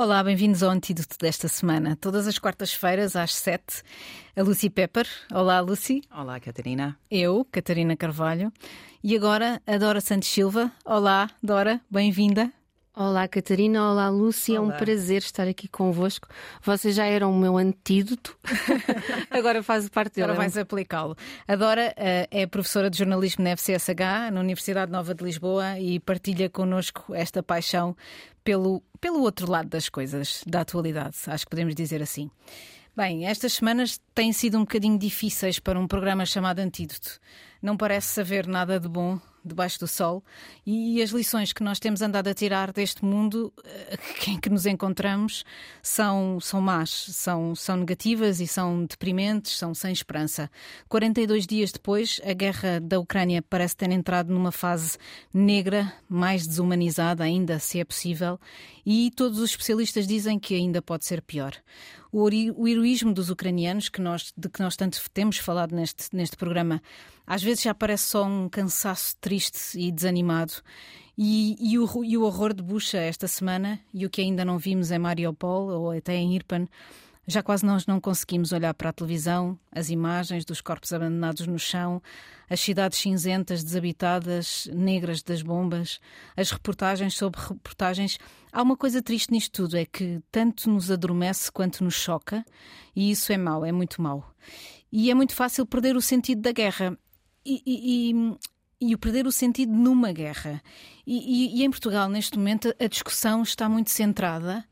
Olá, bem-vindos ao Antídoto desta semana. Todas as quartas-feiras, às sete, a Lucy Pepper. Olá, Lucy. Olá, Catarina. Eu, Catarina Carvalho. E agora, a Dora Santos Silva. Olá, Dora, bem-vinda. Olá, Catarina. Olá, Lúcia. Olá. É um prazer estar aqui convosco. Vocês já eram o meu antídoto, agora faz parte dele. Agora vais aplicá-lo. A Dora uh, é professora de jornalismo na FCSH, na Universidade Nova de Lisboa, e partilha connosco esta paixão pelo, pelo outro lado das coisas, da atualidade. Acho que podemos dizer assim. Bem, estas semanas têm sido um bocadinho difíceis para um programa chamado Antídoto. Não parece haver nada de bom debaixo do sol e as lições que nós temos andado a tirar deste mundo eh, em que nos encontramos são, são más, são, são negativas e são deprimentes, são sem esperança. 42 dias depois, a guerra da Ucrânia parece ter entrado numa fase negra, mais desumanizada ainda, se é possível, e todos os especialistas dizem que ainda pode ser pior. O, o heroísmo dos ucranianos, que nós, de que nós tanto temos falado neste, neste programa, às vezes já parece só um cansaço triste e desanimado. E, e, o, e o horror de Bucha esta semana, e o que ainda não vimos em Mariupol ou até em Irpan, já quase nós não conseguimos olhar para a televisão, as imagens dos corpos abandonados no chão, as cidades cinzentas, desabitadas, negras das bombas, as reportagens sobre reportagens. Há uma coisa triste nisto tudo, é que tanto nos adormece quanto nos choca, e isso é mau, é muito mau. E é muito fácil perder o sentido da guerra. E, e, e, e o perder o sentido numa guerra. E, e em Portugal, neste momento, a discussão está muito centrada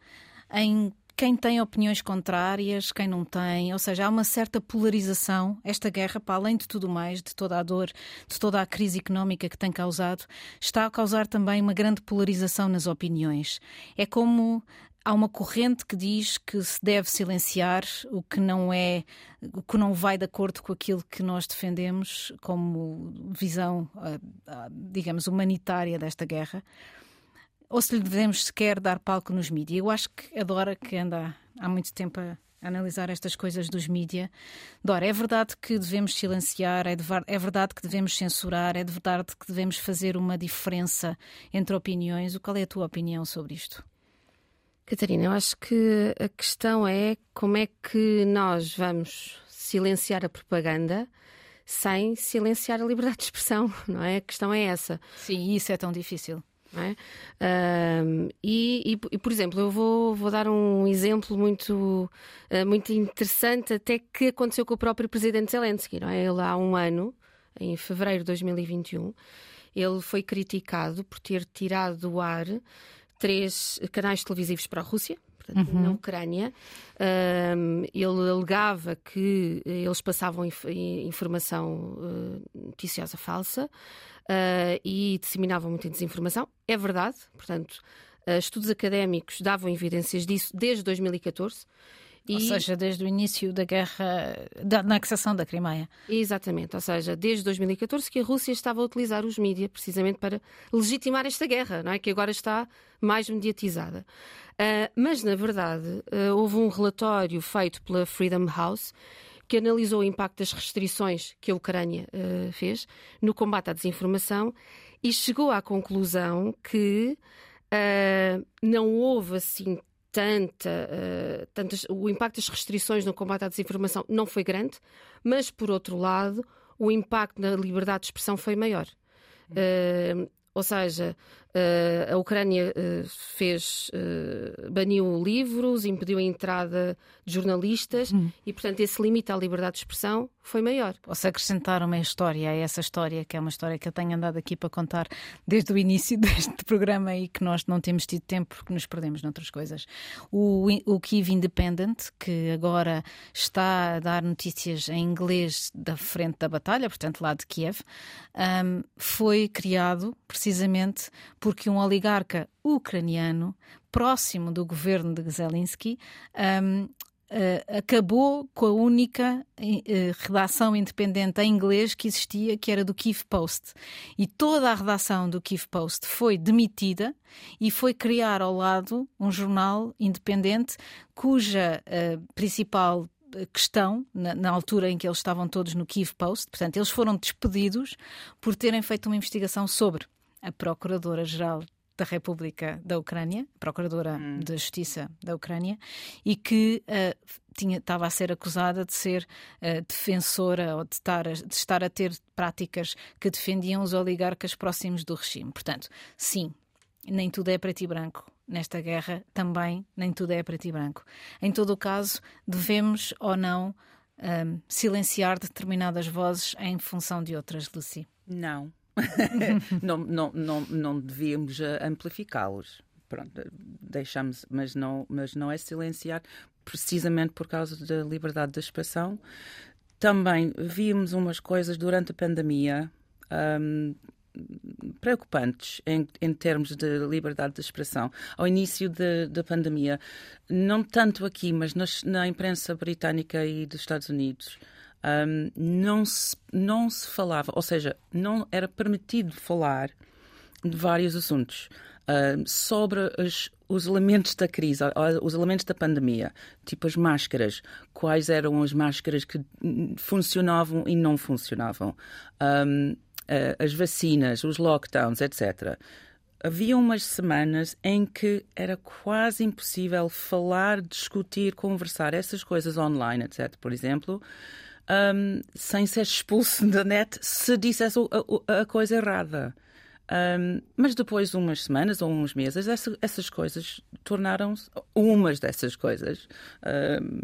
em quem tem opiniões contrárias, quem não tem, ou seja, há uma certa polarização. Esta guerra, para além de tudo mais, de toda a dor, de toda a crise económica que tem causado, está a causar também uma grande polarização nas opiniões. É como há uma corrente que diz que se deve silenciar o que não é, o que não vai de acordo com aquilo que nós defendemos como visão, ah, digamos, humanitária desta guerra ou se lhe devemos sequer dar palco nos mídias. Eu acho que a Dora, que anda há muito tempo a analisar estas coisas dos mídias, Dora, é verdade que devemos silenciar, é, é verdade que devemos censurar, é de verdade que devemos fazer uma diferença entre opiniões. Qual é a tua opinião sobre isto? Catarina, eu acho que a questão é como é que nós vamos silenciar a propaganda sem silenciar a liberdade de expressão, não é? A questão é essa. Sim, isso é tão difícil. É? Um, e, e, por exemplo, eu vou, vou dar um exemplo muito, uh, muito interessante, até que aconteceu com o próprio presidente Zelensky. Não é? Ele há um ano, em fevereiro de 2021, ele foi criticado por ter tirado do ar três canais televisivos para a Rússia, portanto, uhum. na Ucrânia. Um, ele alegava que eles passavam inf informação uh, noticiosa falsa uh, e disseminavam muita desinformação. É verdade, portanto, uh, estudos académicos davam evidências disso desde 2014. E... Ou seja, desde o início da guerra, da anexação da Crimeia. Exatamente, ou seja, desde 2014 que a Rússia estava a utilizar os mídias precisamente para legitimar esta guerra, não é? que agora está mais mediatizada. Uh, mas, na verdade, uh, houve um relatório feito pela Freedom House que analisou o impacto das restrições que a Ucrânia uh, fez no combate à desinformação e chegou à conclusão que uh, não houve assim tanta, uh, tantas, o impacto das restrições no combate à desinformação não foi grande, mas por outro lado o impacto na liberdade de expressão foi maior. Uh, ou seja, Uh, a Ucrânia uh, fez, uh, baniu livros, impediu a entrada de jornalistas hum. e, portanto, esse limite à liberdade de expressão foi maior. Posso acrescentar uma história a essa história, que é uma história que eu tenho andado aqui para contar desde o início deste programa e que nós não temos tido tempo porque nos perdemos noutras coisas. O, o Kiev Independent, que agora está a dar notícias em inglês da frente da batalha, portanto, lá de Kiev, um, foi criado precisamente porque um oligarca ucraniano próximo do governo de Zelensky um, Uh, acabou com a única uh, redação independente em inglês que existia, que era do Kiev Post. E toda a redação do Kiev Post foi demitida e foi criar ao lado um jornal independente cuja uh, principal questão, na, na, altura em que eles estavam todos no Kiev Post, portanto, eles foram despedidos por terem feito uma investigação sobre a Procuradora-Geral da República da Ucrânia, Procuradora hum. de Justiça da Ucrânia, e que uh, tinha, estava a ser acusada de ser uh, defensora ou de estar, a, de estar a ter práticas que defendiam os oligarcas próximos do regime. Portanto, sim, nem tudo é preto e branco. Nesta guerra também nem tudo é preto e branco. Em todo o caso, devemos ou não um, silenciar determinadas vozes em função de outras, Lucy? Não. não, não, não, não devíamos eh, amplificá-los. Pronto, deixamos, mas não, mas não é silenciar precisamente por causa da liberdade de expressão. Também vimos umas coisas durante a pandemia um, preocupantes em, em, termos de liberdade de expressão. Ao início da pandemia, não tanto aqui, mas nas, na imprensa britânica e dos Estados Unidos, um, não, se, não se falava, ou seja, não era permitido falar de vários assuntos. Sobre os, os, elementos da crise, os elementos da pandemia, tipo as máscaras, quais eram as máscaras que funcionavam e não funcionavam. Um, as vacinas, os lockdowns, etc. Havia umas semanas em que era quase impossível falar, discutir, conversar essas coisas online, etc. Por exemplo, um, sem ser expulso da net se dissesse a, a, a coisa errada. Um, mas depois de umas semanas ou uns meses, essa, essas coisas tornaram-se, umas dessas coisas, um,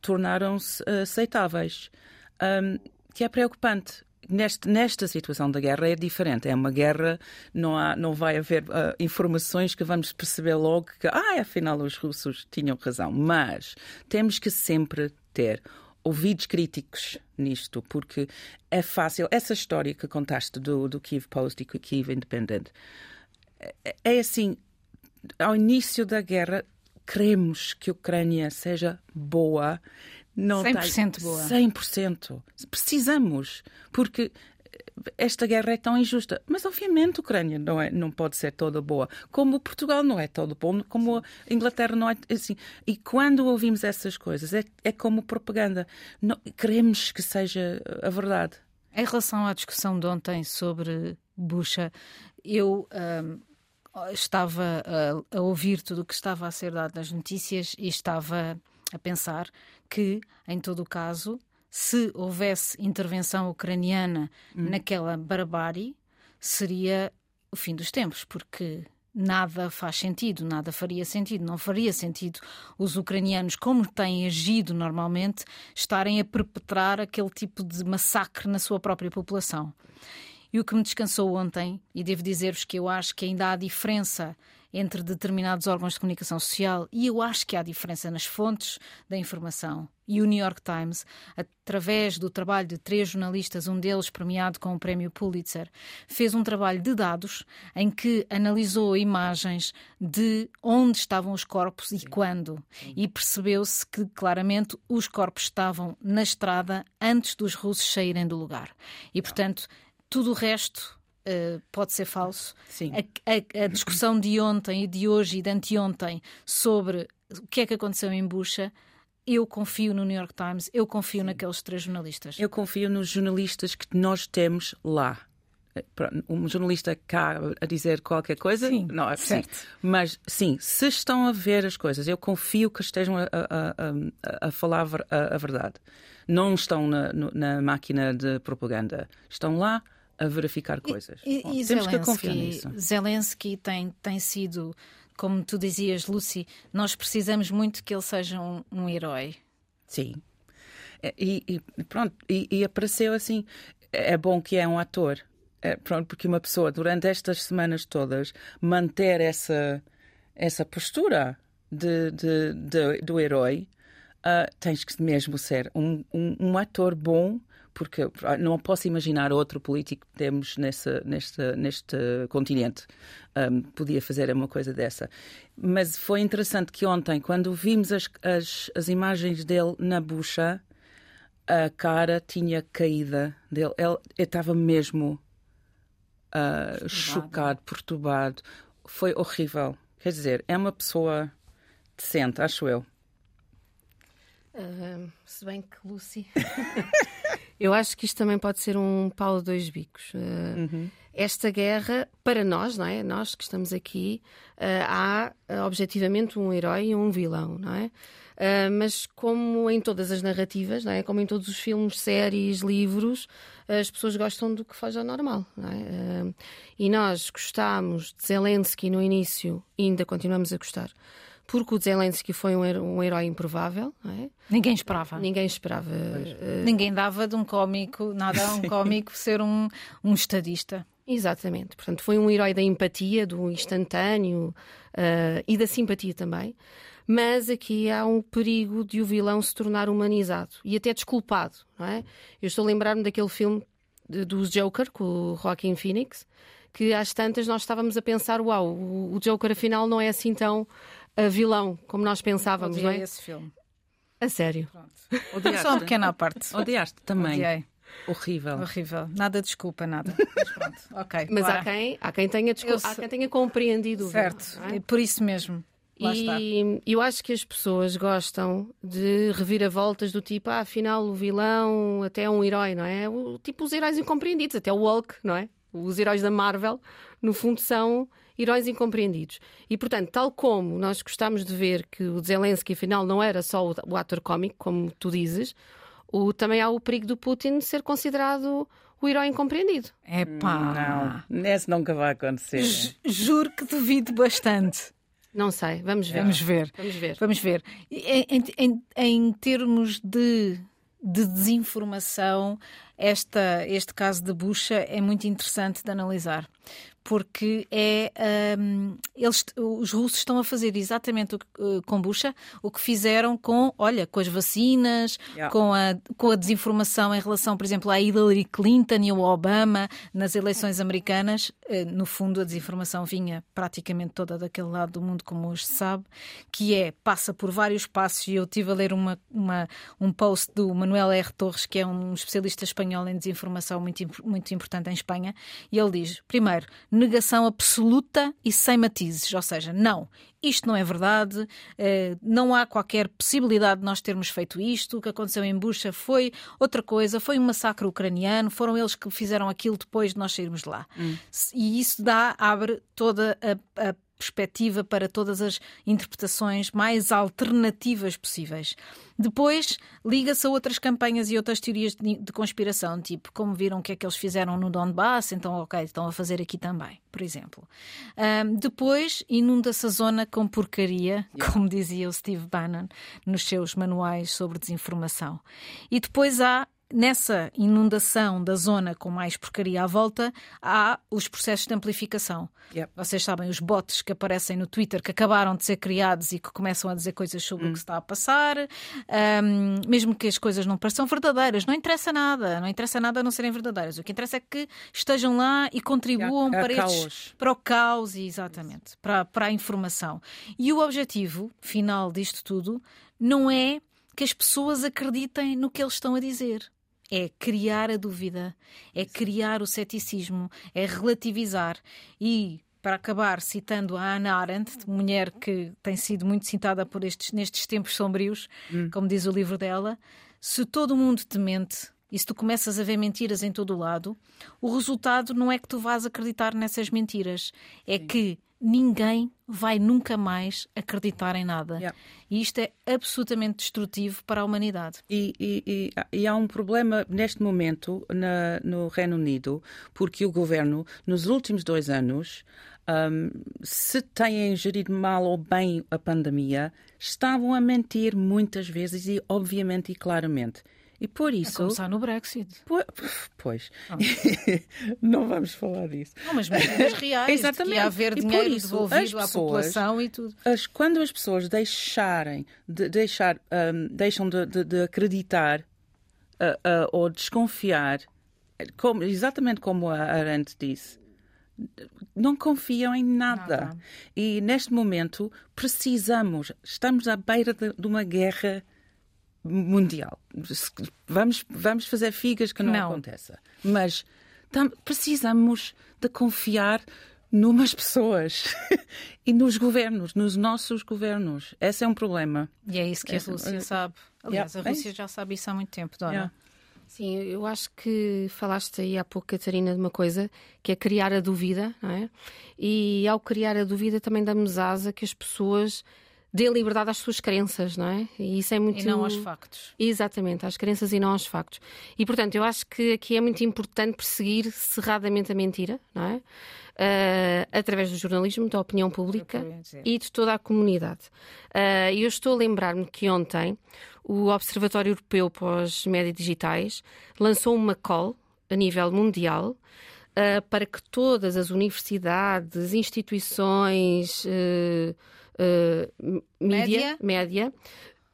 tornaram-se aceitáveis. Um, que é preocupante neste, nesta situação da guerra é diferente. É uma guerra, não, há, não vai haver uh, informações que vamos perceber logo que, ah, afinal os russos tinham razão. Mas temos que sempre ter ouvidos críticos nisto, porque é fácil. Essa história que contaste do, do Kiev Post e do Kiev Independent é, é assim: ao início da guerra, queremos que a Ucrânia seja boa não 100% tem... boa. 100%. Precisamos, porque esta guerra é tão injusta. Mas, obviamente, a Ucrânia não, é, não pode ser toda boa. Como Portugal não é todo bom, como a Inglaterra não é assim. E quando ouvimos essas coisas, é, é como propaganda. Não, queremos que seja a verdade. Em relação à discussão de ontem sobre Bucha, eu. Um, estava a, a ouvir tudo o que estava a ser dado nas notícias e estava a pensar que, em todo o caso, se houvesse intervenção ucraniana hum. naquela barbárie, seria o fim dos tempos, porque nada faz sentido, nada faria sentido, não faria sentido os ucranianos, como têm agido normalmente, estarem a perpetrar aquele tipo de massacre na sua própria população. E o que me descansou ontem, e devo dizer-vos que eu acho que ainda há diferença entre determinados órgãos de comunicação social e eu acho que há diferença nas fontes da informação. E o New York Times, através do trabalho de três jornalistas, um deles premiado com o prémio Pulitzer, fez um trabalho de dados em que analisou imagens de onde estavam os corpos Sim. e quando. Sim. E percebeu-se que claramente os corpos estavam na estrada antes dos russos saírem do lugar. E, portanto, tudo o resto Uh, pode ser falso. A, a, a, discussão de ontem e de hoje e de anteontem sobre o que é que aconteceu em Bucha. Eu confio no New York Times, eu confio Sim. naqueles três jornalistas. Eu confio nos jornalistas que nós temos lá. Eh, um jornalista cá a dizer qualquer coisa, sim, não é certo. Mas sim, se estão a ver as coisas, eu confio que estejam a, a, a, a falar a, verdade. Não estão na, na máquina de propaganda. Estão lá a verificar coisas. E, Bom, e temos Zelensky, que confiar nisso. Zelensky tem, tem sido, como tu dizias, Lucy, nós precisamos muito que ele seja um, um herói. Sim. É, e, e pronto, e, e, apareceu assim. É bom que é um ator. É, pronto, porque uma pessoa, durante estas semanas todas, manter essa, essa postura de, de, de do herói, uh, tens que mesmo ser um, um, um ator bom porque ah, não posso imaginar outro político que temos nesse, neste, neste continente. Um, podia fazer uma coisa dessa. Mas foi interessante que ontem, quando vimos as, as, as imagens dele na bucha, a cara tinha caída dele. Ele estava mesmo uh, chocado, perturbado. Foi horrível. Quer dizer, é uma pessoa decente, acho eu. Uh, se bem que Lucy. Eu acho que isto também pode ser um pau de dois bicos. Uh, uhum. esta guerra, para nós, não é? Nós que estamos aqui, uh, há uh, objetivamente um herói e um vilão, não é? Mas como em todas as narrativas, não é? como em todos os filmes, séries, livros, as pessoas gostam do que foge ao normal. Não é? E nós gostámos de Zelensky no início e ainda continuamos a gostar. Porque o Zelensky foi um, um herói improvável. É? Ninguém esperava. Ninguém esperava. Uh, Ninguém dava de um cómico, nada a um cómico ser um, um estadista. Exatamente. Portanto, foi um herói da empatia, do instantâneo uh, e da simpatia também. Mas aqui há um perigo de o vilão se tornar humanizado e até desculpado, não é? Eu estou a lembrar-me daquele filme do Joker com o Joaquin Phoenix, que às tantas nós estávamos a pensar, uau, o Joker afinal não é assim tão vilão como nós pensávamos, Odiei não é? esse filme. A sério. Odiaste. Só uma pequena parte. Odiaste também. Odiei. Horrível. Horrível. Nada desculpa, nada. Mas pronto, ok. Mas há quem, há quem tenha, descul... Eu há quem tenha compreendido o Certo, é? por isso mesmo. Lá está. E eu acho que as pessoas gostam de reviravoltas do tipo, ah, afinal o vilão até é um herói, não é? O, tipo os heróis incompreendidos, até o Hulk, não é? Os heróis da Marvel, no fundo, são heróis incompreendidos. E, portanto, tal como nós gostamos de ver que o Zelensky, afinal, não era só o, ator cómico, como tu dizes, o, também há o perigo do Putin ser considerado o herói incompreendido. Epá. Não, esse nunca vai acontecer. Ju- Juro que duvido bastante. Não sei, vamos ver. Vamos ver. Vamos ver. Vamos ver. Em, em- em- em termos de, de desinformação, esta, este caso de Bucha é muito interessante de analisar. Porque é, hum, eles, os russos estão a fazer exatamente o eh, com Bucha o que fizeram com, olha, com as vacinas, Yeah. com, a, com a desinformação em relação, por exemplo, à Hillary Clinton e ao Obama nas eleições americanas. Eh, No fundo, a desinformação vinha praticamente toda daquele lado do mundo, como hoje se sabe, que é, passa por vários passos, e eu estive a ler uma, uma- um post do Manuel R. Torres, que é um especialista espanhol em desinformação muito, muito importante em Espanha, e ele diz, primeiro, negação absoluta e sem matizes, ou seja, não, isto não é verdade, eh, não há qualquer possibilidade de nós termos feito isto. O que aconteceu em Bucha foi outra coisa, foi um massacre ucraniano, foram eles que fizeram aquilo depois de nós sairmos de lá. Se- E isso dá, abre toda a, a perspectiva para todas as interpretações mais alternativas possíveis. Depois liga-se a outras campanhas e outras teorias de, de conspiração, tipo como viram o que é que eles fizeram no Donbass, então ok, estão a fazer aqui também, por exemplo. Ahm, depois inunda-se a zona com porcaria, como dizia o Steve Bannon nos seus manuais sobre desinformação. E depois há Nessa inundação da zona com mais porcaria à volta, há os processos de amplificação. Yep. Vocês sabem, os bots que aparecem no Twitter, que acabaram de ser criados e que começam a dizer coisas sobre o que se está a passar, ahm, mesmo que as coisas não pareçam verdadeiras, não interessa nada, não interessa nada não serem verdadeiras. O que interessa é que estejam lá e contribuam Há- há para, estes- caos. para o caos, exatamente, para, para a informação. E o objetivo final disto tudo não é que as pessoas acreditem no que eles estão a dizer. É criar a dúvida, é criar o ceticismo, é relativizar. E, para acabar, citando a Hannah Arendt, mulher que tem sido muito citada por estes, nestes tempos sombrios, como diz o livro dela, se todo mundo te mente e se tu começas a ver mentiras em todo o lado, o resultado não é que tu vás acreditar nessas mentiras, é que ninguém vai nunca mais acreditar em nada. Yeah. E isto é absolutamente destrutivo para a humanidade. E, e- e- e há um problema neste momento na- no Reino Unido, porque o governo, nos últimos dois anos, ahm, se têm gerido mal ou bem a pandemia, estavam a mentir muitas vezes e, obviamente, e claramente. E por A isso. começar no Brexit. Po- Pois, não vamos falar disso. Não, mas mentiras reais. Exatamente. De haver E por isso, as à pessoas- população e tudo. As- quando as pessoas deixarem de deixar, ahm, deixam de, de- de acreditar ah, ah, ou desconfiar, como- exatamente como a Arendt disse, não confiam em nada. Nada. E neste momento precisamos, estamos à beira de, de uma guerra mundial. Vamos, vamos fazer figas que não, Não. aconteça. Mas tam- precisamos de confiar numas pessoas e nos governos, nos nossos governos. Esse é um problema. E é isso que a Essa- Rússia sabe. Aliás, Yeah, a é Rússia já sabe isso há muito tempo, Dona. Yeah. Sim, eu acho que falaste aí há pouco, Catarina, de uma coisa que é criar a dúvida, não é? E ao criar a dúvida também damos asa que as pessoas dê liberdade às suas crenças, não é? E isso é muito. E não aos factos. Exatamente, às crenças e não aos factos. E portanto, eu acho que aqui é muito importante perseguir cerradamente a mentira, não é? Uh, através do jornalismo, da opinião pública e de toda a comunidade. Uh, eu estou a lembrar-me que ontem o Observatório Europeu para os Médias Digitais lançou uma call a nível mundial uh, para que todas as universidades, instituições, uh, mídia, média,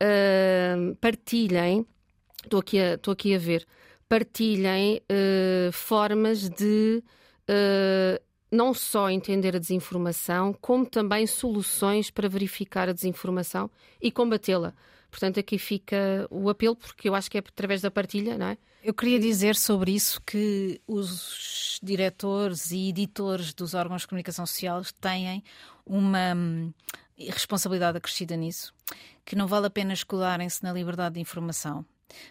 uh, partilhem, estou aqui, a, estou aqui a ver, partilhem uh, formas de não só entender a desinformação, como também soluções para verificar a desinformação e combatê-la. Portanto, aqui fica o apelo, porque eu acho que é através da partilha, não é? Eu queria dizer sobre isso que os diretores e editores dos órgãos de comunicação social têm uma responsabilidade acrescida nisso, que não vale a pena escudarem-se na liberdade de informação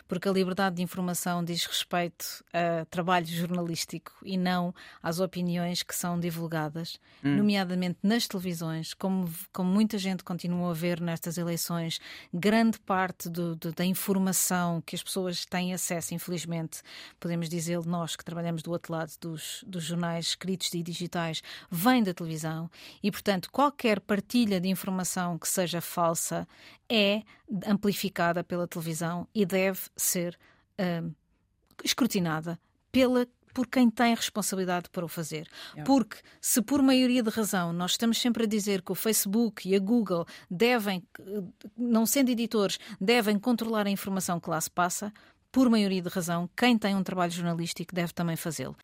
porque a liberdade de informação diz respeito a trabalho jornalístico e não às opiniões que são divulgadas, hum. nomeadamente nas televisões, como, como muita gente continua a ver nestas eleições, grande parte do, do, da informação que as pessoas têm acesso, infelizmente, podemos dizer nós que trabalhamos do outro lado dos, dos jornais escritos e digitais, vem da televisão e, portanto, qualquer partilha de informação que seja falsa é amplificada pela televisão e deve ser uh, escrutinada pela por quem tem responsabilidade para o fazer. Porque se por maioria de razão nós estamos sempre a dizer que o Facebook e a Google devem, não sendo editores, devem controlar a informação que lá se passa, por maioria de razão, quem tem um trabalho jornalístico deve também fazê-lo.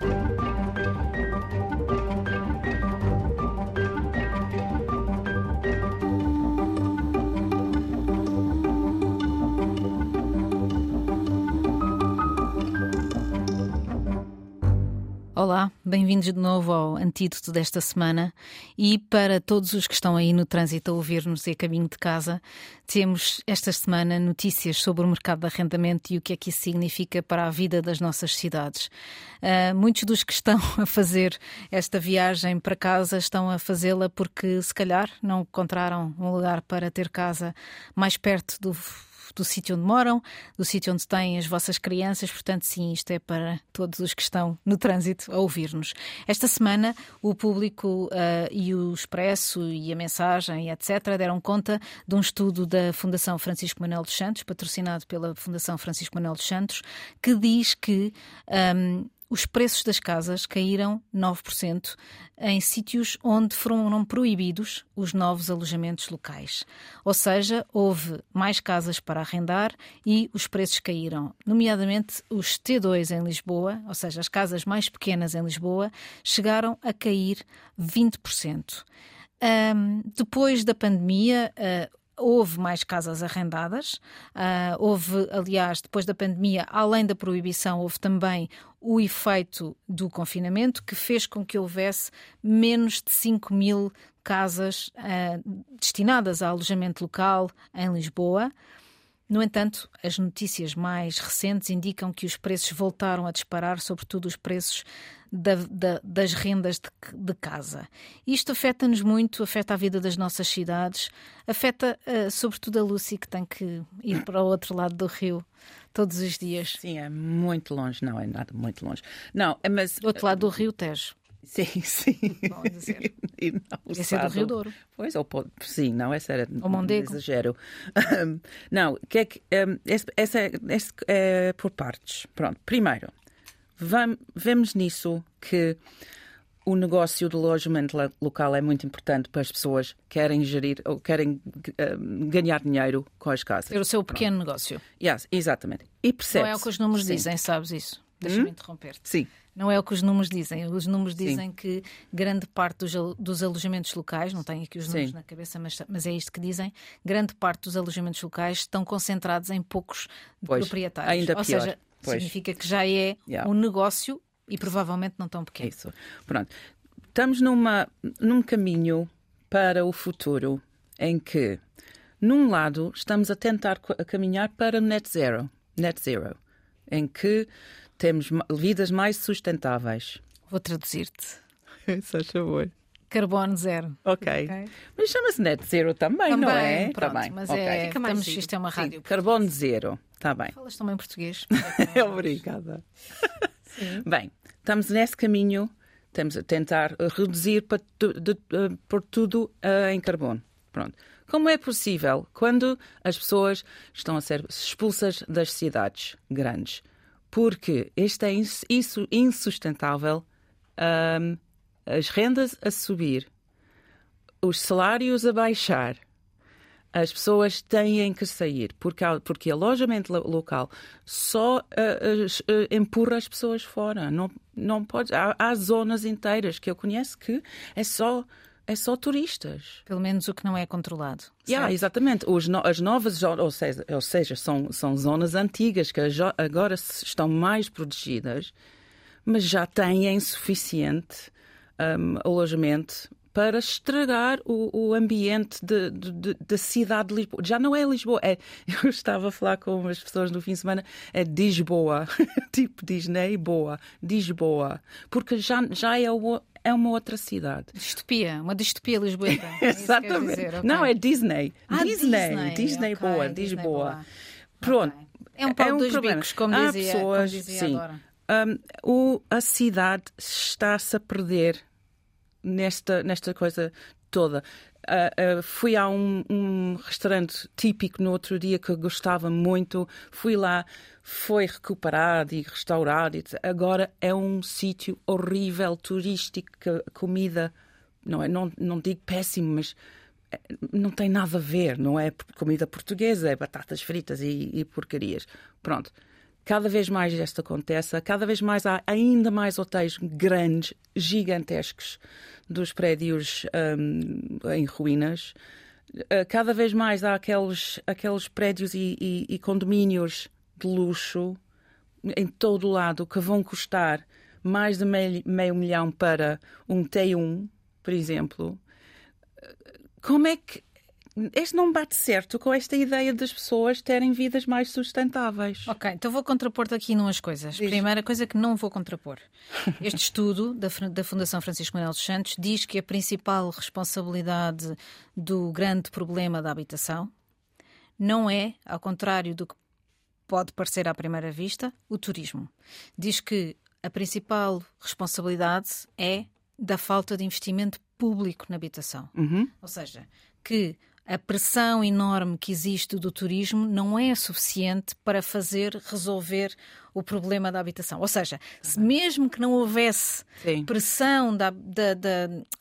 Olá, bem-vindos de novo ao antídoto desta semana e para todos os que estão aí no trânsito a ouvir-nos e a caminho de casa, temos esta semana notícias sobre o mercado de arrendamento e o que é que isso significa para a vida das nossas cidades. Uh, muitos dos que estão a fazer esta viagem para casa estão a fazê-la porque se calhar não encontraram um lugar para ter casa mais perto do do sítio onde moram, do sítio onde têm as vossas crianças. Portanto, sim, isto é para todos os que estão no trânsito a ouvir-nos. Esta semana, o público uh, e o Expresso e a mensagem, etc., deram conta de um estudo da Fundação Francisco Manuel dos Santos, patrocinado pela Fundação Francisco Manuel dos Santos, que diz que um, os preços das casas caíram 9% em sítios onde foram proibidos os novos alojamentos locais. Ou seja, houve mais casas para arrendar e os preços caíram. Nomeadamente os T2 em Lisboa, ou seja, as casas mais pequenas em Lisboa, chegaram a cair 20%. Um, depois da pandemia, uh, Houve mais casas arrendadas, uh, houve, aliás, depois da pandemia, além da proibição, houve também o efeito do confinamento, que fez com que houvesse menos de 5 mil casas uh, destinadas a alojamento local em Lisboa. No entanto, as notícias mais recentes indicam que os preços voltaram a disparar, sobretudo os preços da, da, das rendas de, de casa. Isto afeta-nos muito, afeta a vida das nossas cidades, afeta uh, sobretudo a Lucy, que tem que ir para o outro lado do rio todos os dias. Sim, é muito longe, não é nada muito longe. Não, é, mas. Do outro lado do rio Tejo. Sim, sim. Bom dizer. E não, esse é do Rio Douro. Pois, ou pode, sim, não, essa era Mondego. Um exagero. não, que é que, um, essa, é, essa é por partes. Pronto, primeiro, vemos nisso que o negócio do alojamento local é muito importante para as pessoas que querem gerir ou querem uh, ganhar dinheiro com as casas. Ter o seu pequeno Pronto. negócio. Yes, exatamente. E percebe Não é o que os números sim. dizem, sabes isso? Deixa-me hum? interromper-te. Sim. Não é o que os números dizem. Os números dizem Sim. que grande parte dos, dos, alojamentos locais, não tenho aqui os números Sim. na cabeça, mas, mas, é isto que dizem, grande parte dos alojamentos locais estão concentrados em poucos pois, proprietários. Ainda Ou pior. seja, pois. significa que já é yeah. um negócio e provavelmente não tão pequeno. Isso. Pronto. Estamos numa, num caminho para o futuro em que, num lado, estamos a tentar a caminhar para net zero. Net zero em que temos vidas mais sustentáveis. Vou traduzir-te. Se favor. Carbono zero. Ok. okay. Mas chama-se net zero também, também, não é? Pronto, também. Mas okay. é, estamos, isto é uma rádio. Sim, carbono zero. Está bem. Falas também português. Obrigada. Sim. Bem, estamos nesse caminho. Estamos a tentar reduzir para tu, de, de, por tudo uh, em carbono. Pronto. Como é possível quando as pessoas estão a ser expulsas das cidades grandes? Porque isto é isso insustentável. Um, as rendas a subir, os salários a baixar, as pessoas têm que sair, porque, porque alojamento local só uh, uh, empurra as pessoas fora. Não, não pode, há, há, zonas inteiras que eu conheço que é só. É só turistas. Pelo menos o que não é controlado. Yeah, exatamente. Os no, as novas, ou seja, ou seja são, são zonas antigas que agora estão mais protegidas, mas já têm suficiente um, alojamento para estragar o, o ambiente da cidade de Lisboa. Já não é Lisboa, é, eu estava a falar com as pessoas no fim de semana, é Lisboa, tipo Disney, boa, Lisboa, porque já, já é, o, é uma outra cidade. Distopia, uma distopia lisboeta. É Exatamente. Okay. Não, é Disney. Ah, Disney, Disney, Disney okay. boa, Disney Lisboa. Boa. Pronto. Okay. É um pau é um dos problema. bicos, como Há dizia, pessoas, como dizia sim. agora. Um, o, a cidade está-se a perder nesta, nesta coisa toda. Uh, uh, fui a um, um, restaurante típico no outro dia que gostava muito, fui lá, foi recuperado e restaurado. Agora é um sítio horrível, turístico, comida, não, é, não, não digo péssimo, mas eh, não tem nada a ver, não é comida portuguesa, é batatas fritas e, e porcarias. Pronto. Cada vez mais isto acontece, cada vez mais há ainda mais hotéis grandes, gigantescos, dos prédios um, em ruínas. Uh, cada vez mais há aqueles, aqueles prédios e, e, e condomínios de luxo em todo o lado que vão custar mais de meio, meio milhão para um T1, por exemplo. Como é que este não bate certo com esta ideia das pessoas terem vidas mais sustentáveis. Ok, então vou contrapor-te aqui numas coisas. Diz. Primeira coisa que não vou contrapor. Este estudo da, da Fundação Francisco Manuel dos Santos diz que a principal responsabilidade do grande problema da habitação não é, ao contrário do que pode parecer à primeira vista, o turismo. Diz que a principal responsabilidade é da falta de investimento público na habitação. Uhum. Ou seja, que a pressão enorme que existe do turismo não é suficiente para fazer resolver o problema da habitação. Ou seja, se mesmo que não houvesse Sim. pressão da, da,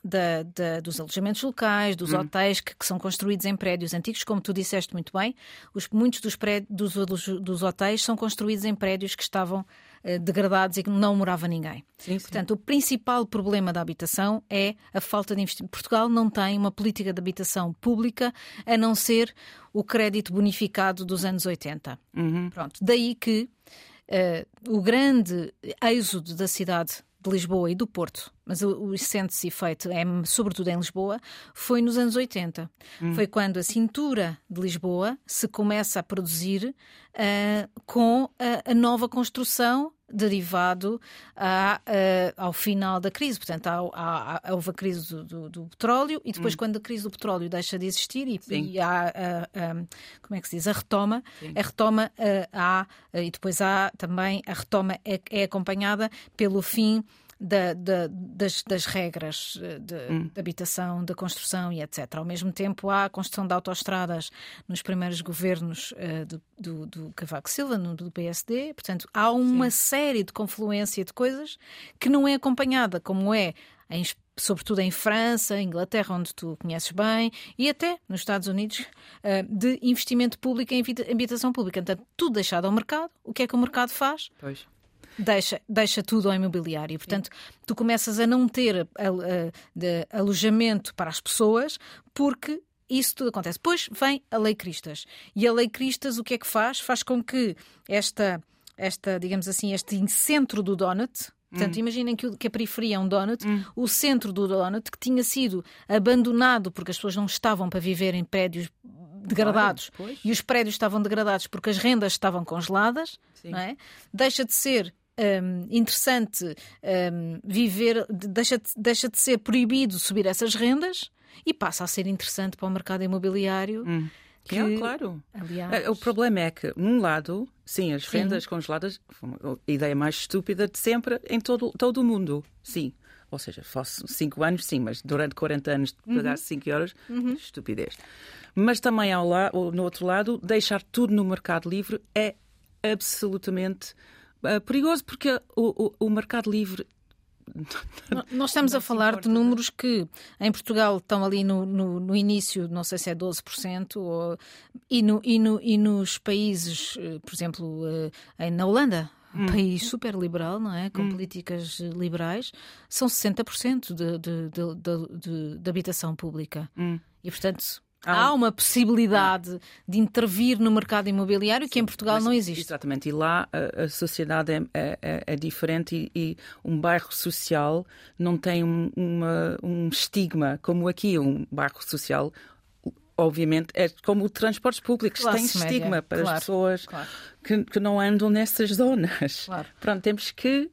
da, dos alojamentos locais, dos hum. hotéis que, que, são construídos em prédios antigos, como tu disseste muito bem, os, muitos dos, prédios, dos, dos hotéis são construídos em prédios que estavam degradados e que não morava ninguém. Sim, Portanto, o principal problema da habitação é a falta de investimento. Portugal não tem uma política de habitação pública a não ser o crédito bonificado dos anos 80. Uhum. Pronto, daí que uh, o grande êxodo da cidade de Lisboa e do Porto, mas o, o sente-se feito é sobretudo em Lisboa, foi nos anos 80. Hum. Foi quando a cintura de Lisboa se começa a produzir uh, com a, a, nova construção derivado a, uh, ao final da crise. Portanto, há, há, houve a crise do, do, do petróleo e depois, hum. quando a crise do petróleo deixa de existir e, e há, uh, como é que se diz, a retoma, Sim. a retoma há, e depois há também, a retoma é, é acompanhada pelo fim da, da, das, das, regras eh, de, hum. de, habitação, de construção e etc. Ao mesmo tempo, há a construção de autoestradas nos primeiros governos uh, do, do, do, Cavaco Silva, no, do PSD. Portanto, há uma Sim. série de confluência de coisas que não é acompanhada, como é em, sobretudo em França, Inglaterra, onde tu conheces bem, e até nos Estados Unidos, eh, de investimento público em habitação pública. Portanto, tudo deixado ao mercado. O que é que o mercado faz? Pois deixa, deixa tudo ao imobiliário. Portanto, Sim. tu começas a não ter a, a, alojamento para as pessoas porque isso tudo acontece. Depois vem a Lei Cristas. E a Lei Cristas o que é que faz? Faz com que esta, esta digamos assim, este centro do donut, Portanto, hum. imaginem que, que, a periferia é um donut, hum. o centro do donut, que tinha sido abandonado porque as pessoas não estavam para viver em prédios degradados Claro, e os prédios estavam degradados porque as rendas estavam congeladas, é? deixa de ser hum, interessante hum, viver, de- deixa de, deixa de ser proibido subir essas rendas e passa a ser interessante para o mercado imobiliário. Hum. Que, É, claro. aliás, É, O problema é que, num lado, sim, as Sim. rendas congeladas, foi a ideia mais estúpida de sempre em todo, todo o mundo. Sim. Ou seja, fosse 5 anos, sim, mas durante 40 anos de pagar 5 euros, estupidez. Mas também ao la, ou no outro lado, deixar tudo no mercado livre é absolutamente eh, perigoso, porque o, o, o mercado livre. Nós estamos a falar de números que em Portugal estão ali no, no, no início, não sei se é 12%, ou, e, no, e, no, e nos países, eh, por exemplo, eh, em- na Holanda, um país super liberal, não é? Com políticas eh, liberais, são 60% de, de, de, de, de- de habitação pública. E, portanto. Há Há uma possibilidade de intervir no mercado imobiliário que em Portugal Mas, não existe. Exatamente, e lá a, a sociedade é, é- é- é diferente e, e um bairro social não tem um, uma- um estigma como aqui. Um bairro social, obviamente, é como transportes públicos, Classe tem média, estigma para claro, as pessoas claro. que, que não andam nessas zonas. Claro. Pronto, temos que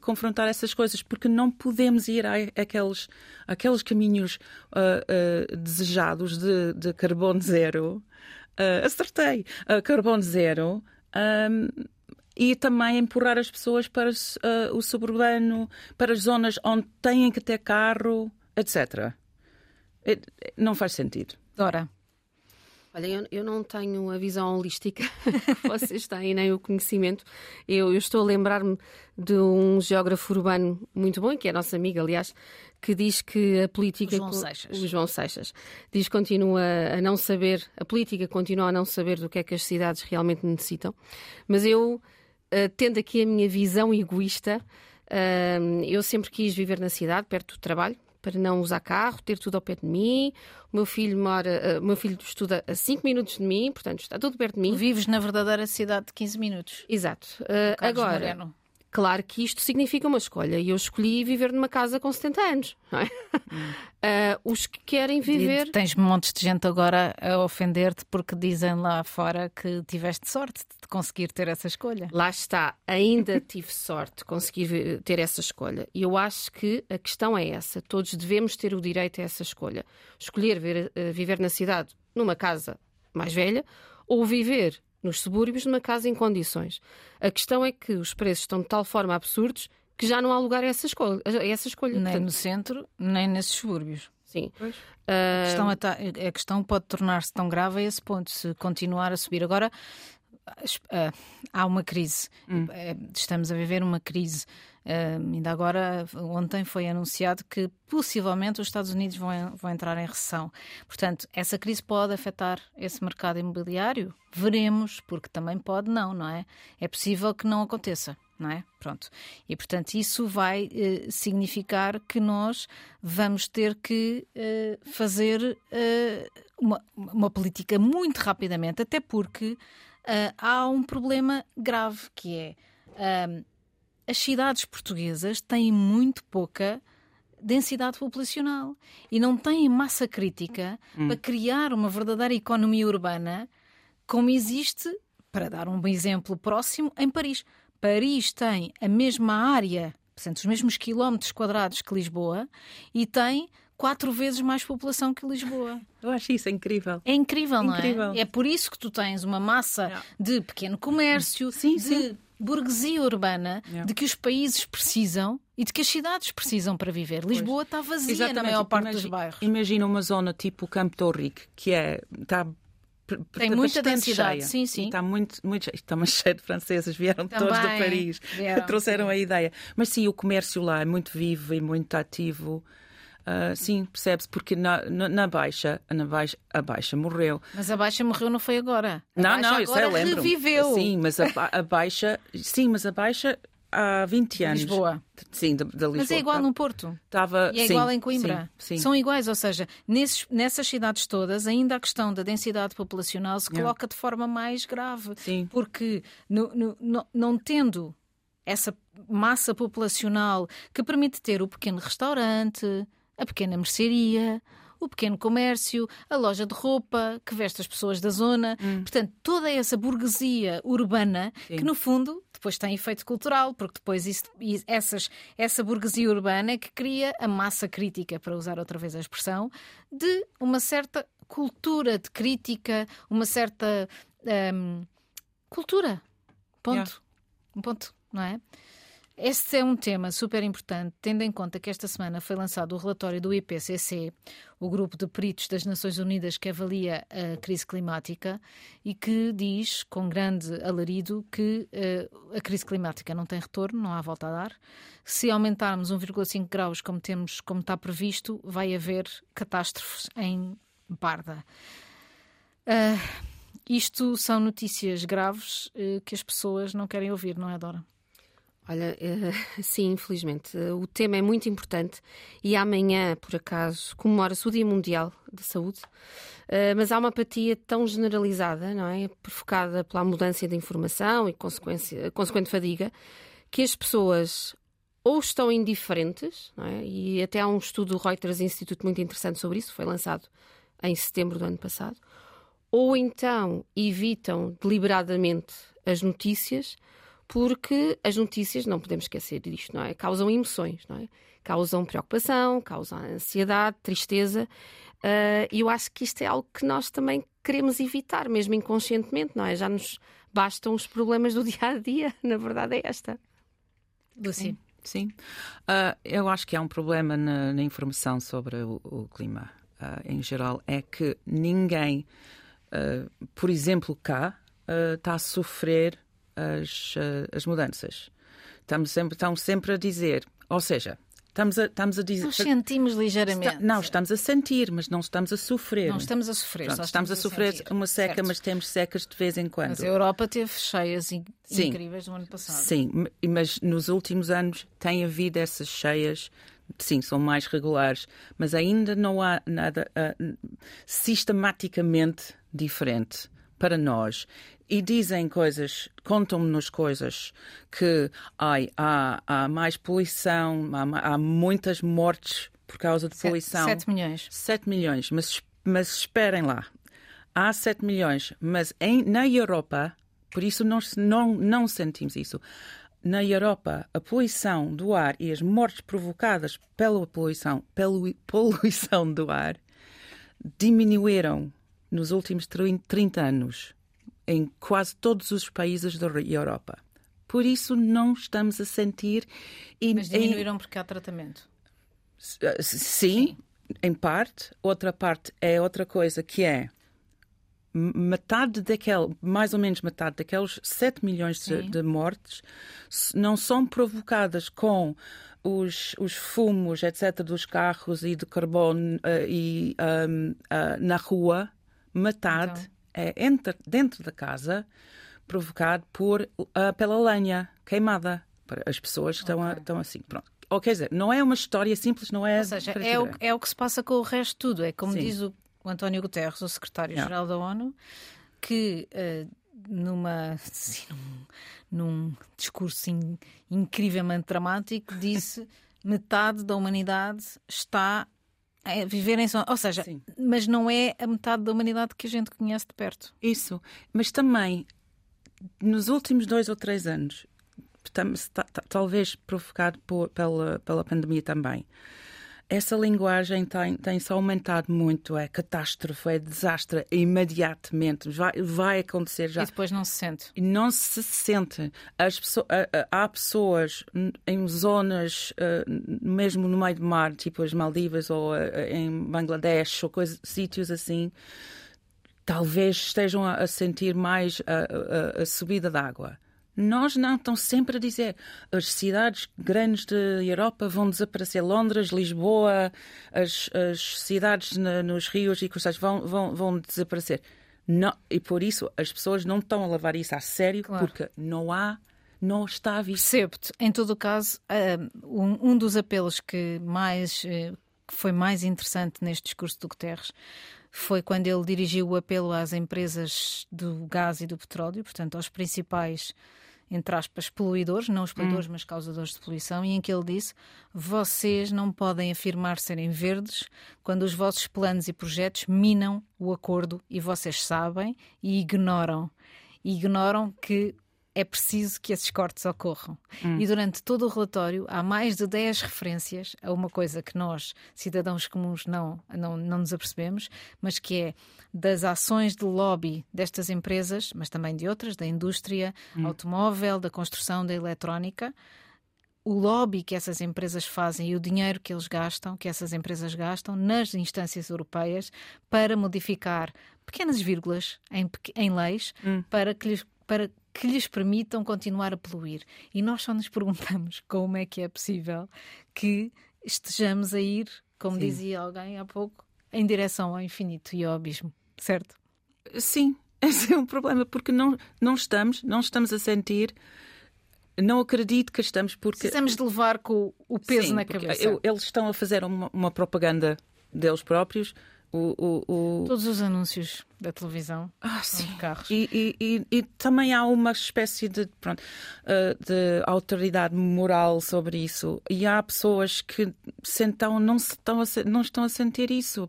confrontar essas coisas, porque não podemos ir a, aqueles, aqueles caminhos ah, ah, desejados de, de carbono zero. Ah, acertei! Carbono zero. ahm, e também empurrar as pessoas para o suburbano, para as zonas onde têm que ter carro, etc. Eh, Não faz sentido. Dora, Olha, eu, eu não tenho a visão holística que vocês têm, nem o conhecimento. Eu, eu estou a lembrar-me de um geógrafo urbano muito bom, que é a nossa amiga, aliás, que diz que a política. O João Seixas. O João Seixas. Diz que continua a não saber, a política continua a não saber do que é que as cidades realmente necessitam. Mas eu, eh, tendo aqui a minha visão egoísta, eh, eu sempre quis viver na cidade, perto do trabalho. Para não usar carro, ter tudo ao pé de mim. O meu filho mora, eh, o meu filho estuda a 5 minutos de mim, portanto está tudo perto de mim. vives na verdadeira cidade de 15 minutos. Exato. Uh, agora. Claro que isto significa uma escolha e eu escolhi viver numa casa com 70 anos, não é? Uh, os que querem viver. E tens montes de gente agora a ofender-te porque dizem lá fora que tiveste sorte de conseguir ter essa escolha. Lá está, ainda tive sorte de conseguir ter essa escolha. E eu acho que a questão é essa: todos devemos ter o direito a essa escolha. Escolher ver- eh, viver na cidade numa casa mais velha ou viver nos subúrbios numa casa em condições. A questão é que os preços estão de tal forma absurdos que já não há lugar a essa escolha. A essa escolha. Nem Portanto, no centro, nem nesses subúrbios. sim. Pois. A questão, é ta- a questão pode tornar-se tão grave a esse ponto, se continuar a subir. Agora, ah, há uma crise. Eh, Estamos a viver uma crise. Ah, ainda agora, ontem foi anunciado que possivelmente os Estados Unidos vão, vão entrar em recessão. Portanto, essa crise pode afetar esse mercado imobiliário? Veremos, porque também pode não, não é? É possível que não aconteça. Não é? Pronto. E portanto, isso vai eh, significar que nós vamos ter que eh, fazer eh, uma, uma política muito rapidamente, até porque há um problema grave que é as cidades portuguesas têm muito pouca densidade populacional e não têm massa crítica para criar uma verdadeira economia urbana como existe, para dar um exemplo próximo, em Paris. Paris tem a mesma área, portanto, os mesmos quilómetros quadrados que Lisboa e tem quatro vezes mais população que Lisboa. Eu acho isso incrível. É incrível, não Incrível. é? É por isso que tu tens uma massa Yeah. de pequeno comércio, Sim, de sim. Burguesia urbana, Yeah. de que os países precisam e de que as cidades precisam para viver. Lisboa está vazia na maior parte dos Imagi- bairros. Imagina uma zona tipo Campo do Rico, que é. Está, Tem muita densidade, cheia. sim, sim. E Está muito, muito. Está mais cheio de franceses, vieram todos de Também Paris, vieram, trouxeram a ideia. Mas sim, o comércio lá é muito vivo e muito ativo. Ah, sim, percebe-se, porque na, na, na Baixa, na Baixa, a Baixa morreu. Mas a Baixa morreu não foi agora. A Não, não, isso agora eu lembro. reviveu. Sim, mas a, a Baixa, sim, mas a Baixa há 20 anos. Lisboa. Sim, da, Lisboa. Mas é igual Tá- no Porto. Tava, E é sim, igual em Coimbra. Sim, sim. São iguais, ou seja, nesses- nessas cidades todas, ainda a questão da densidade populacional se coloca de forma mais grave. Sim. Porque no- no- no- não tendo essa massa populacional que permite ter o pequeno restaurante, a pequena mercearia, o pequeno comércio, a loja de roupa que veste as pessoas da zona. Hum. Portanto, toda essa burguesia urbana Sim. que, no fundo, depois tem efeito cultural, porque depois isso, essas, essa burguesia urbana é que cria a massa crítica, para usar outra vez a expressão, de uma certa cultura de crítica, uma certa um, cultura. Ponto. Yeah. Um ponto, não é? Este é um tema super importante, tendo em conta que esta semana foi lançado o relatório do IPCC, o grupo de peritos das Nações Unidas que avalia a crise climática e que diz, com grande alarido, que uh, a crise climática não tem retorno, não há volta a dar. Se aumentarmos 1,5 graus, como temos, como está previsto, vai haver catástrofes em Barda. Uh, isto são notícias graves uh, que as pessoas não querem ouvir, não é, Dora? Olha, uh, sim, infelizmente. O tema é muito importante e amanhã, por acaso, comemora-se o Dia Mundial da Saúde, uh, mas há uma apatia tão generalizada, não é? Provocada pela mudança de informação e consequente fadiga, que as pessoas ou estão indiferentes, não é? e até há um estudo do Reuters Institute muito interessante sobre isso, foi lançado em setembro do ano passado, ou então evitam deliberadamente as notícias porque as notícias, não podemos esquecer disto, não é? Causam emoções, não é? Causam preocupação, causam ansiedade, tristeza. Uh, e eu acho que isto é algo que nós também queremos evitar, mesmo inconscientemente, não é? Já nos bastam os problemas do dia a dia, na verdade é esta. Lucy. Sim. Uh, eu acho que há um problema na, na informação sobre o, o clima uh, em geral. É que ninguém, por exemplo, cá, está a sofrer as, eh, as mudanças. Estamos sempre, estamos sempre a dizer, ou seja, Estamos a, estamos a dizer. Nós sentimos ligeiramente. Está, não, estamos a sentir, mas não estamos a sofrer. Não estamos a sofrer. Pronto, estamos, estamos, a sofrer a uma seca, certo. mas temos secas de vez em quando. Mas a Europa teve cheias in sim, incríveis no ano passado. Sim, mas nos últimos anos tem havido essas cheias. Sim, são mais regulares, mas ainda não há nada uh, sistematicamente diferente para nós e dizem coisas, contam-nos coisas que ai, há, há mais poluição, há, há muitas mortes por causa de poluição. 7 milhões. 7 milhões, mas, mas esperem lá. Há 7 milhões, mas em, na Europa, por isso nós não, não sentimos isso. Na Europa, a poluição do ar e as mortes provocadas pela poluição, pela poluição do ar diminuíram nos últimos 30 anos em quase todos os países da Europa. Por isso não estamos a sentir. E, Mas diminuíram em... porque há tratamento? Sim, Sim, em parte. Outra parte é outra coisa que é metade daquele, mais ou menos metade daqueles 7 milhões de, de, mortes não são provocadas com os, os fumos, etc., dos carros e de carbono uh, e, um, uh, na rua. Metade então entre, dentro da casa provocado por, uh, pela lenha queimada. Para as pessoas que estão, okay. estão assim. Pronto. Ou quer dizer, não é uma história simples, não é. Ou seja, é o, é o que se passa com o resto de tudo. É como Sim. diz o, o, António Guterres, o secretário-geral da ONU, que uh, numa, assim, num, num, discurso in, incrivelmente dramático disse metade da humanidade está é viver em Ou seja, Sim. mas não é a metade da humanidade que a gente conhece de perto. Isso. Mas também, nos últimos dois ou três anos, talvez provocado pela, pela pandemia também, essa linguagem tem, tem-se aumentado muito. É catástrofe, é desastre, imediatamente. Vai, vai acontecer já. E depois não se sente. E não se sente. As pessoas, há pessoas em zonas, mesmo no meio do mar, tipo as Maldivas ou em Bangladesh, ou coisa, sítios assim, talvez estejam a sentir mais a, a, a subida d'água. Nós não, estão sempre a dizer as cidades grandes da Europa vão desaparecer. Londres, Lisboa, as, as cidades na, nos rios e costas vão, vão, vão desaparecer. Não, e por isso as pessoas não estão a levar isso a sério claro. porque não há não está a vir. Percebo-te. Em todo o caso, um, um dos apelos que mais eh, que foi mais interessante neste discurso do Guterres foi quando ele dirigiu o apelo às empresas do gás e do petróleo, portanto, aos principais entre aspas, poluidores, não os poluidores, hum. mas causadores de poluição, e em que ele disse: vocês não podem afirmar serem verdes quando os vossos planos e projetos minam o acordo e vocês sabem e ignoram. E ignoram que é preciso que esses cortes ocorram. Hum. E durante todo o relatório há mais de 10 referências a uma coisa que nós, cidadãos comuns, não, não, não nos apercebemos, mas que é das ações de lobby destas empresas, mas também de outras, da indústria hum. automóvel, da construção, da eletrónica o lobby que essas empresas fazem e o dinheiro que eles gastam, que essas empresas gastam nas instâncias europeias para modificar pequenas vírgulas em, em leis hum. para que lhes para que lhes permitam continuar a poluir. E nós só nos perguntamos como é que é possível que estejamos a ir, como Sim. dizia alguém há pouco, em direção ao infinito e ao abismo, certo? Sim, esse é um problema, porque não, não estamos, não estamos a sentir. Não acredito que estamos porque. Precisamos de levar com o peso Sim, na cabeça. Eu, eles estão a fazer uma, uma propaganda deles próprios o, o, o... Todos os anúncios da televisão ah, sim. de carros. E, e, e, e, também há uma espécie de, pronto, uh, de autoridade moral sobre isso. E há pessoas que sentam, não, se estão a, não estão a sentir isso.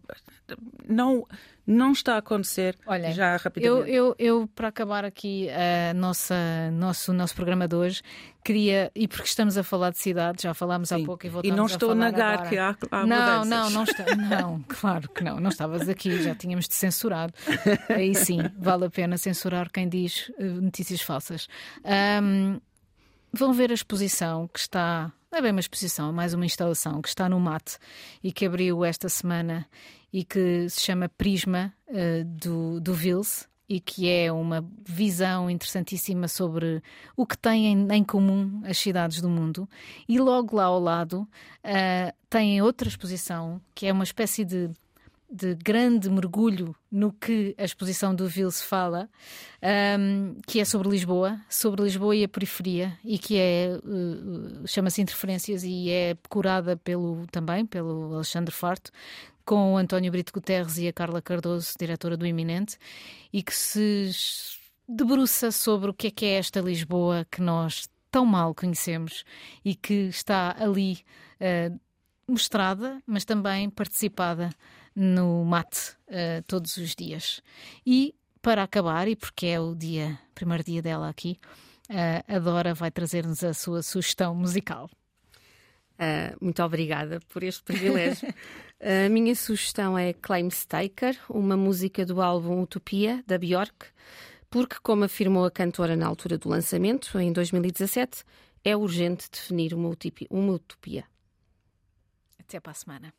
Não, não está a acontecer Olha, já rapidamente. Eu, eu, eu, para acabar aqui a nossa, nosso, nosso programa de hoje, queria, e porque estamos a falar de cidade, já falámos Sim. há pouco e voltamos E não estou a, a negar agora. que há, há não, não, não, está, não, claro que não, não estavas aqui, já tínhamos te censurado. Aí sim, vale a pena censurar quem diz uh, notícias falsas. Um, vão ver a exposição que está não é bem uma exposição, é mais uma instalação que está no MAT e que abriu esta semana e que se chama Prisma uh, do, do Vils e que é uma visão interessantíssima sobre o que têm em, comum as cidades do mundo. E logo lá ao lado uh, tem outra exposição que é uma espécie de de grande mergulho no que a exposição do Vils fala, um, que é sobre Lisboa, sobre Lisboa e a periferia, e que é uh, chama-se Interferências e é curada pelo também pelo Alexandre Farto, com o António Brito Guterres e a Carla Cardoso, diretora do Iminente, e que se debruça sobre o que é que é esta Lisboa que nós tão mal conhecemos e que está ali uh, mostrada, mas também participada no mate uh, todos os dias. E para acabar, e porque é o dia, primeiro dia dela aqui, uh, a Dora vai trazer-nos a sua sugestão musical. Uh, muito obrigada por este privilégio. a minha sugestão é Claim Staker, uma música do álbum Utopia, da Björk, porque, como afirmou a cantora na altura do lançamento, em 2017, é urgente definir uma utopia. Uma utopia. Até para a semana.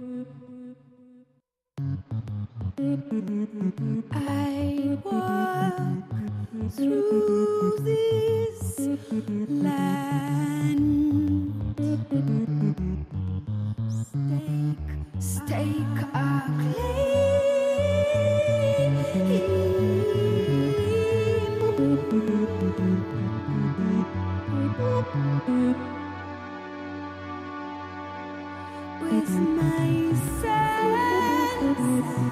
I walk through this land. Stake, stake a claim. With my myself.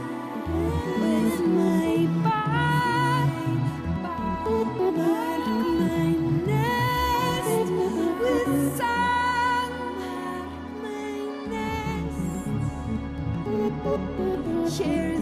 shares